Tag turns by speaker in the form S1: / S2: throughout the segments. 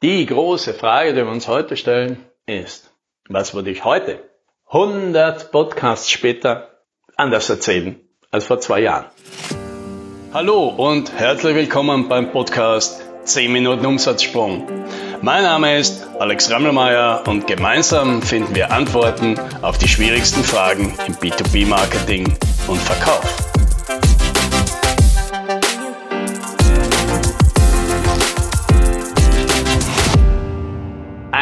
S1: Die große Frage, die wir uns heute stellen, ist, was würde ich heute, 100 Podcasts später, anders erzählen als vor zwei Jahren? Hallo und herzlich willkommen beim Podcast 10 Minuten Umsatzsprung. Mein Name ist Alex Rammelmeier und gemeinsam finden wir Antworten auf die schwierigsten Fragen im B2B-Marketing und Verkauf.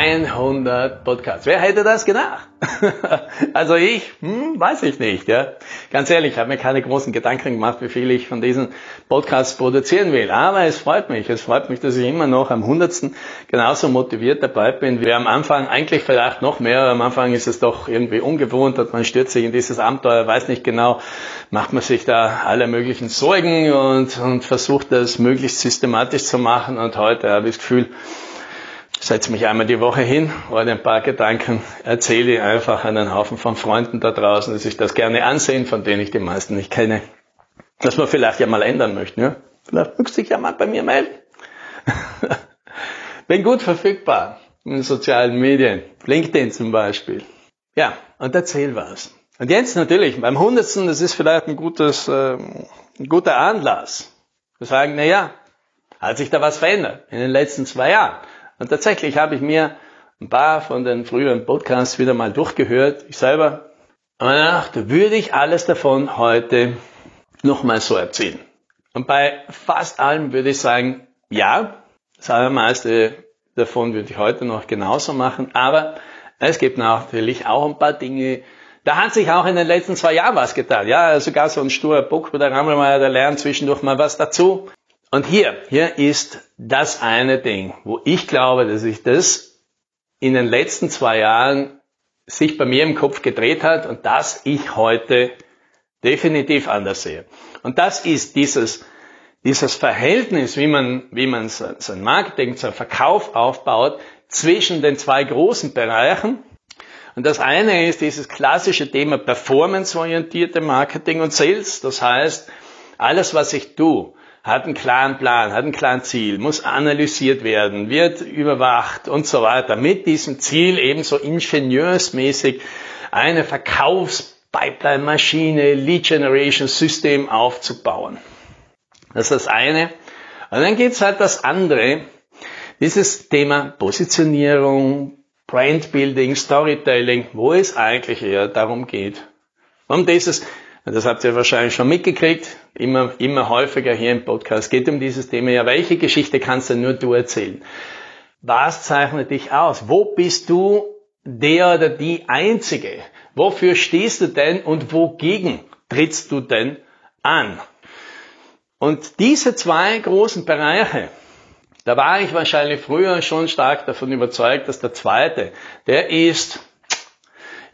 S1: 100 Podcasts. Wer hätte das gedacht? also ich, hm, weiß ich nicht. Ja. Ganz ehrlich, ich habe mir keine großen Gedanken gemacht, wie viel ich von diesen Podcasts produzieren will. Aber es freut mich. Es freut mich, dass ich immer noch am hundertsten genauso motiviert dabei bin. wie am Anfang eigentlich vielleicht noch mehr. Am Anfang ist es doch irgendwie ungewohnt und man stürzt sich in dieses Abenteuer, weiß nicht genau, macht man sich da alle möglichen Sorgen und, und versucht das möglichst systematisch zu machen. Und heute habe ich das Gefühl, setze mich einmal die Woche hin, heute ein paar Gedanken, erzähle einfach einen Haufen von Freunden da draußen, die sich das gerne ansehen, von denen ich die meisten nicht kenne, dass wir vielleicht ja mal ändern möchten. Ja? Vielleicht möchtest du dich ja mal bei mir melden. Bin gut verfügbar in den sozialen Medien, LinkedIn zum Beispiel. Ja, und erzähl was. Und jetzt natürlich, beim Hundertsten, das ist vielleicht ein, gutes, äh, ein guter Anlass. Wir sagen, na ja, hat sich da was verändert in den letzten zwei Jahren? Und tatsächlich habe ich mir ein paar von den früheren Podcasts wieder mal durchgehört. Ich selber aber dachte, würde ich alles davon heute nochmal so erzählen. Und bei fast allem würde ich sagen, ja, das allermeiste davon würde ich heute noch genauso machen, aber es gibt natürlich auch ein paar Dinge, da hat sich auch in den letzten zwei Jahren was getan. Ja, sogar so ein sturer Bock wie der Rammelmeier, der lernt zwischendurch mal was dazu. Und hier, hier ist das eine Ding, wo ich glaube, dass sich das in den letzten zwei Jahren sich bei mir im Kopf gedreht hat und das ich heute definitiv anders sehe. Und das ist dieses, dieses Verhältnis, wie man, wie man sein Marketing, sein Verkauf aufbaut zwischen den zwei großen Bereichen. Und das eine ist dieses klassische Thema performanceorientierte Marketing und Sales. Das heißt, alles, was ich tue, hat einen klaren Plan, hat ein klaren Ziel, muss analysiert werden, wird überwacht und so weiter. Mit diesem Ziel ebenso ingenieursmäßig eine Verkaufspipeline-Maschine, Lead Generation System aufzubauen. Das ist das eine. Und dann gibt's halt das andere, dieses Thema Positionierung, Brandbuilding, Storytelling, wo es eigentlich eher darum geht. Um dieses das habt ihr wahrscheinlich schon mitgekriegt, immer, immer häufiger hier im Podcast. Geht um dieses Thema. Ja, welche Geschichte kannst du nur du erzählen? Was zeichnet dich aus? Wo bist du der oder die Einzige? Wofür stehst du denn und wogegen trittst du denn an? Und diese zwei großen Bereiche, da war ich wahrscheinlich früher schon stark davon überzeugt, dass der zweite, der ist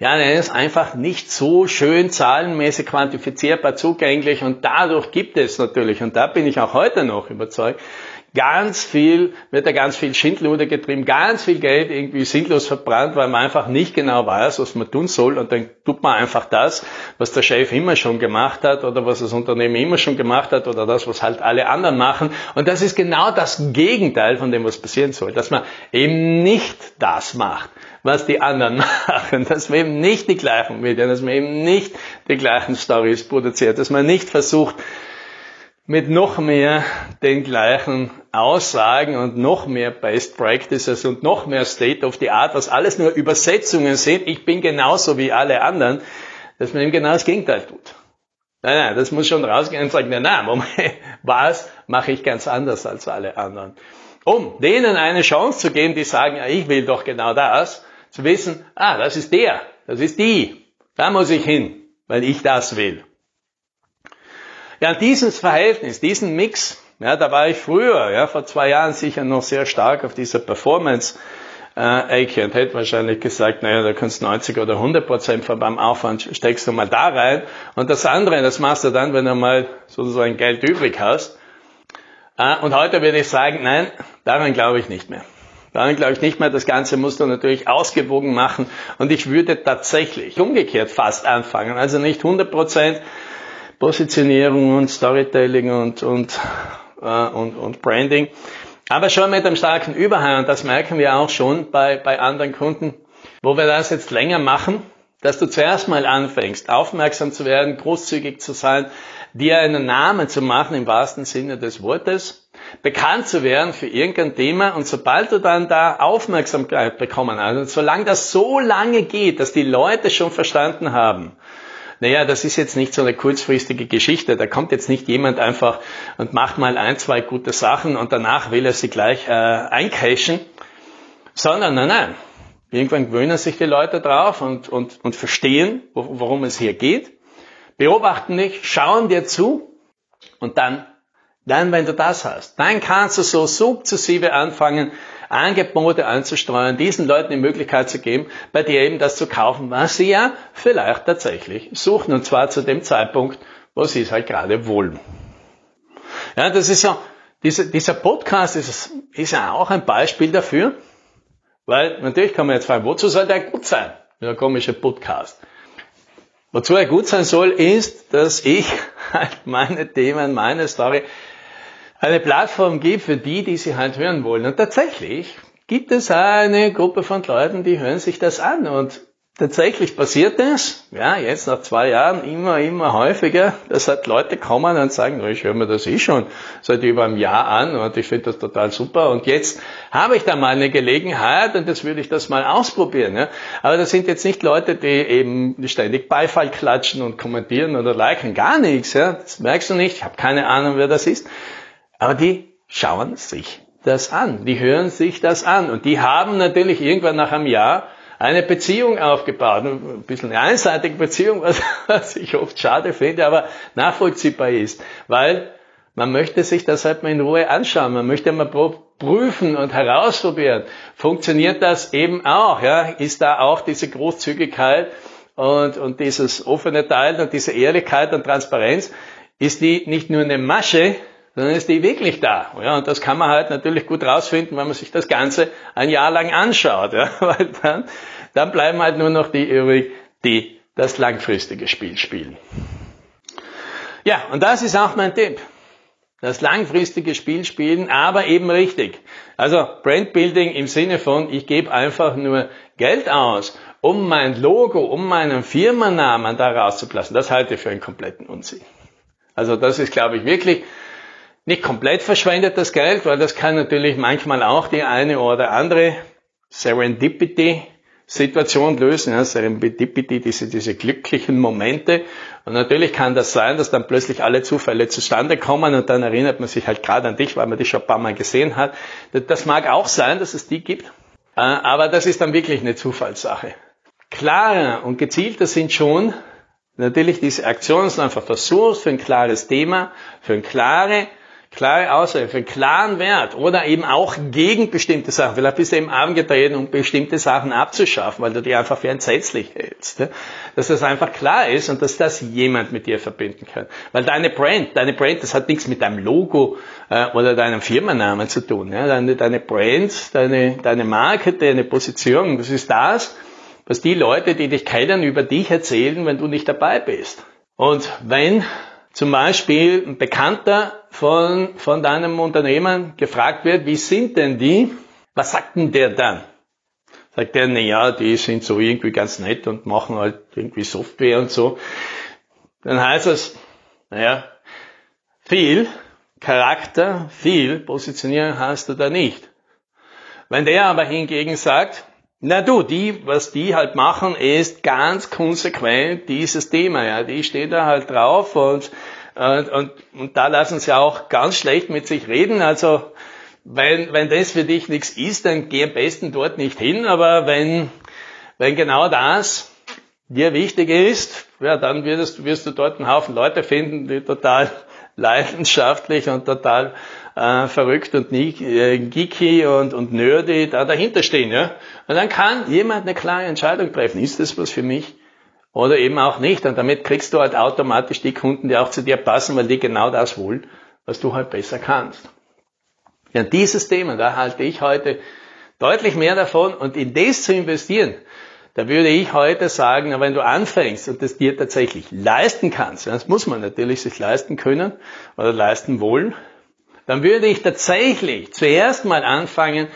S1: ja, der ist einfach nicht so schön zahlenmäßig quantifizierbar zugänglich und dadurch gibt es natürlich, und da bin ich auch heute noch überzeugt, ganz viel, wird da ganz viel Schindluder getrieben, ganz viel Geld irgendwie sinnlos verbrannt, weil man einfach nicht genau weiß, was man tun soll. Und dann tut man einfach das, was der Chef immer schon gemacht hat oder was das Unternehmen immer schon gemacht hat oder das, was halt alle anderen machen. Und das ist genau das Gegenteil von dem, was passieren soll, dass man eben nicht das macht, was die anderen machen, dass man eben nicht die gleichen Medien, dass man eben nicht die gleichen Stories produziert, dass man nicht versucht, mit noch mehr den gleichen Aussagen und noch mehr Best Practices und noch mehr State of the Art, was alles nur Übersetzungen sind, ich bin genauso wie alle anderen, dass man eben genau das Gegenteil tut. Nein, nein, das muss schon rausgehen und sagen, nein, nein, Moment, was mache ich ganz anders als alle anderen? Um denen eine Chance zu geben, die sagen, ich will doch genau das, zu wissen, ah, das ist der, das ist die, da muss ich hin, weil ich das will. Ja, dieses Verhältnis, diesen Mix, ja, da war ich früher, ja, vor zwei Jahren sicher noch sehr stark auf dieser Performance äh, Ecke und hätte wahrscheinlich gesagt, naja, da kannst 90 oder 100 Prozent von beim Aufwand steckst du mal da rein und das andere, das machst du dann, wenn du mal sozusagen Geld übrig hast. Äh, und heute würde ich sagen, nein, daran glaube ich nicht mehr. Daran glaube ich nicht mehr. Das Ganze musst du natürlich ausgewogen machen. Und ich würde tatsächlich umgekehrt fast anfangen. Also nicht 100% Positionierung und Storytelling und, und, äh, und, und Branding, aber schon mit einem starken Überhang, und das merken wir auch schon bei, bei anderen Kunden, wo wir das jetzt länger machen, dass du zuerst mal anfängst, aufmerksam zu werden, großzügig zu sein, dir einen Namen zu machen im wahrsten Sinne des Wortes, bekannt zu werden für irgendein Thema und sobald du dann da Aufmerksamkeit bekommen hast, also solange das so lange geht, dass die Leute schon verstanden haben, naja, das ist jetzt nicht so eine kurzfristige Geschichte. Da kommt jetzt nicht jemand einfach und macht mal ein, zwei gute Sachen und danach will er sie gleich äh, eincashen, sondern nein, nein. Irgendwann gewöhnen sich die Leute drauf und, und, und verstehen, worum es hier geht, beobachten dich, schauen dir zu und dann, dann, wenn du das hast, dann kannst du so sukzessive anfangen, Angebote anzusteuern, diesen Leuten die Möglichkeit zu geben, bei dir eben das zu kaufen, was sie ja vielleicht tatsächlich suchen. Und zwar zu dem Zeitpunkt, wo sie es halt gerade wollen. Ja, das ist ja, dieser, dieser Podcast ist, ist ja auch ein Beispiel dafür, weil natürlich kann man jetzt fragen, wozu soll der gut sein? Der komische Podcast. Wozu er gut sein soll, ist, dass ich halt meine Themen, meine Story eine Plattform gibt für die, die sie halt hören wollen. Und tatsächlich gibt es eine Gruppe von Leuten, die hören sich das an. Und tatsächlich passiert es, ja, jetzt nach zwei Jahren immer, immer häufiger, dass halt Leute kommen und sagen, ich höre mir das eh schon seit über einem Jahr an und ich finde das total super und jetzt habe ich da mal eine Gelegenheit und jetzt würde ich das mal ausprobieren. Ja. Aber das sind jetzt nicht Leute, die eben ständig Beifall klatschen und kommentieren oder liken, gar nichts. Ja. Das merkst du nicht, ich habe keine Ahnung, wer das ist. Aber die schauen sich das an, die hören sich das an und die haben natürlich irgendwann nach einem Jahr eine Beziehung aufgebaut. Ein bisschen eine einseitige Beziehung, was, was ich oft schade finde, aber nachvollziehbar ist. Weil man möchte sich das halt mal in Ruhe anschauen. Man möchte mal prüfen und herausprobieren. Funktioniert das eben auch? Ja? Ist da auch diese Großzügigkeit und, und dieses offene Teilen und diese Ehrlichkeit und Transparenz? Ist die nicht nur eine Masche, dann ist die wirklich da. Ja, und das kann man halt natürlich gut rausfinden, wenn man sich das Ganze ein Jahr lang anschaut. Ja, weil dann, dann bleiben halt nur noch die übrig, die das langfristige Spiel spielen. Ja, und das ist auch mein Tipp. Das langfristige Spiel spielen, aber eben richtig. Also Brandbuilding im Sinne von, ich gebe einfach nur Geld aus, um mein Logo, um meinen Firmennamen da rauszulassen. Das halte ich für einen kompletten Unsinn. Also das ist, glaube ich, wirklich nicht komplett verschwendet das Geld, weil das kann natürlich manchmal auch die eine oder andere Serendipity Situation lösen, ja, Serendipity, diese, diese glücklichen Momente. Und natürlich kann das sein, dass dann plötzlich alle Zufälle zustande kommen und dann erinnert man sich halt gerade an dich, weil man dich schon ein paar Mal gesehen hat. Das mag auch sein, dass es die gibt, äh, aber das ist dann wirklich eine Zufallssache. Klarer und gezielter sind schon natürlich diese Aktionen, dass du einfach versuchst, für ein klares Thema, für eine klare klare Aussage, für klaren Wert oder eben auch gegen bestimmte Sachen. Vielleicht bist du eben angetreten, um bestimmte Sachen abzuschaffen, weil du die einfach für entsetzlich hältst. Dass das einfach klar ist und dass das jemand mit dir verbinden kann. Weil deine Brand, deine Brand, das hat nichts mit deinem Logo äh, oder deinem Firmennamen zu tun. Deine, deine Brand, deine, deine Marke, deine Position, das ist das, was die Leute, die dich kennen, über dich erzählen, wenn du nicht dabei bist. Und wenn zum Beispiel ein Bekannter von, von deinem Unternehmen gefragt wird, wie sind denn die? Was sagt denn der dann? Sagt der, na ja, die sind so irgendwie ganz nett und machen halt irgendwie Software und so. Dann heißt es, naja, viel Charakter, viel Positionierung hast du da nicht. Wenn der aber hingegen sagt, na du, die, was die halt machen, ist ganz konsequent dieses Thema, ja. Die stehen da halt drauf und, und, und, und da lassen sie auch ganz schlecht mit sich reden. Also, wenn, wenn das für dich nichts ist, dann geh am besten dort nicht hin. Aber wenn, wenn genau das dir wichtig ist, ja, dann wirst, wirst du dort einen Haufen Leute finden, die total leidenschaftlich und total äh, verrückt und äh, geeky und, und nerdy da dahinter stehen. Ja? Und dann kann jemand eine klare Entscheidung treffen. Ist das was für mich? Oder eben auch nicht. Und damit kriegst du halt automatisch die Kunden, die auch zu dir passen, weil die genau das wollen, was du halt besser kannst. Ja, dieses Thema, da halte ich heute deutlich mehr davon. Und in das zu investieren, da würde ich heute sagen, wenn du anfängst und das dir tatsächlich leisten kannst, das muss man natürlich sich leisten können oder leisten wollen, dann würde ich tatsächlich zuerst mal anfangen,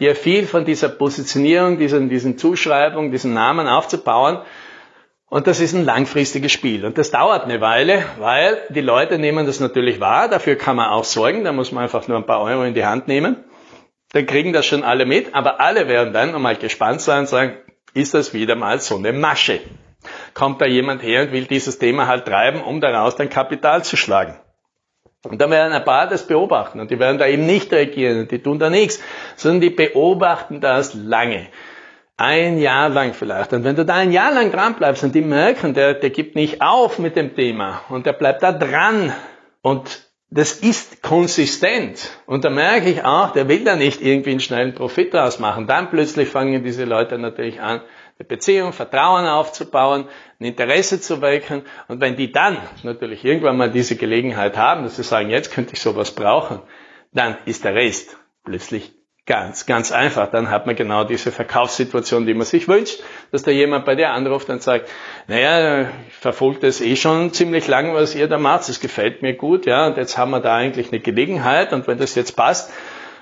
S1: dir viel von dieser Positionierung, diesen, diesen Zuschreibung, diesen Namen aufzubauen. Und das ist ein langfristiges Spiel. Und das dauert eine Weile, weil die Leute nehmen das natürlich wahr. Dafür kann man auch sorgen. Da muss man einfach nur ein paar Euro in die Hand nehmen. Dann kriegen das schon alle mit. Aber alle werden dann nochmal gespannt sein und sagen, ist das wieder mal so eine Masche? Kommt da jemand her und will dieses Thema halt treiben, um daraus dann Kapital zu schlagen? Und dann werden ein paar das beobachten und die werden da eben nicht reagieren und die tun da nichts, sondern die beobachten das lange. Ein Jahr lang vielleicht. Und wenn du da ein Jahr lang dran bleibst und die merken, der, der gibt nicht auf mit dem Thema und der bleibt da dran und das ist konsistent. Und da merke ich auch, der will da nicht irgendwie einen schnellen Profit draus machen. Dann plötzlich fangen diese Leute natürlich an, eine Beziehung, Vertrauen aufzubauen, ein Interesse zu wecken. Und wenn die dann natürlich irgendwann mal diese Gelegenheit haben, dass sie sagen, jetzt könnte ich sowas brauchen, dann ist der Rest plötzlich ganz, ganz einfach. Dann hat man genau diese Verkaufssituation, die man sich wünscht, dass da jemand bei dir anruft und sagt, naja, ich verfolge das eh schon ziemlich lang, was ihr da macht, das gefällt mir gut, ja, und jetzt haben wir da eigentlich eine Gelegenheit und wenn das jetzt passt,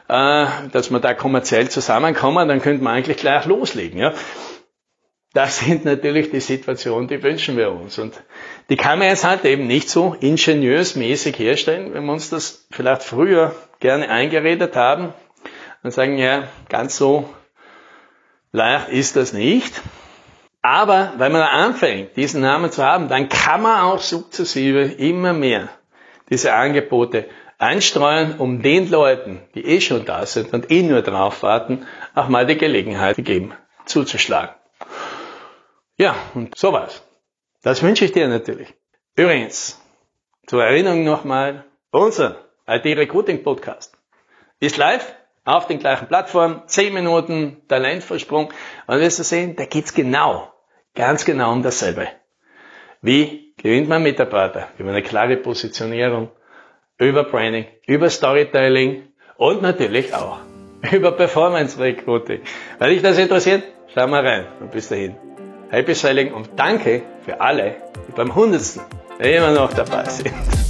S1: äh, dass wir da kommerziell zusammenkommen, dann könnte man eigentlich gleich loslegen, ja. Das sind natürlich die Situationen, die wünschen wir uns. Und die kann man jetzt halt eben nicht so ingenieursmäßig herstellen, wenn wir uns das vielleicht früher gerne eingeredet haben und sagen, ja, ganz so leicht ist das nicht. Aber wenn man anfängt, diesen Namen zu haben, dann kann man auch sukzessive immer mehr diese Angebote einstreuen, um den Leuten, die eh schon da sind und eh nur drauf warten, auch mal die Gelegenheit geben, zuzuschlagen. Ja, und sowas. Das wünsche ich dir natürlich. Übrigens, zur Erinnerung nochmal, unser IT-Recruiting-Podcast ist live auf den gleichen Plattformen, 10 Minuten Talentversprung. Und wirst du sehen, da geht's genau, ganz genau um dasselbe. Wie gewinnt man Mitarbeiter? Über eine klare Positionierung, über Branding, über Storytelling und natürlich auch über Performance Recruiting. Weil dich das interessiert, schau mal rein und bis dahin. Happy Selling und danke für alle, die beim Hundertsten immer noch dabei sind.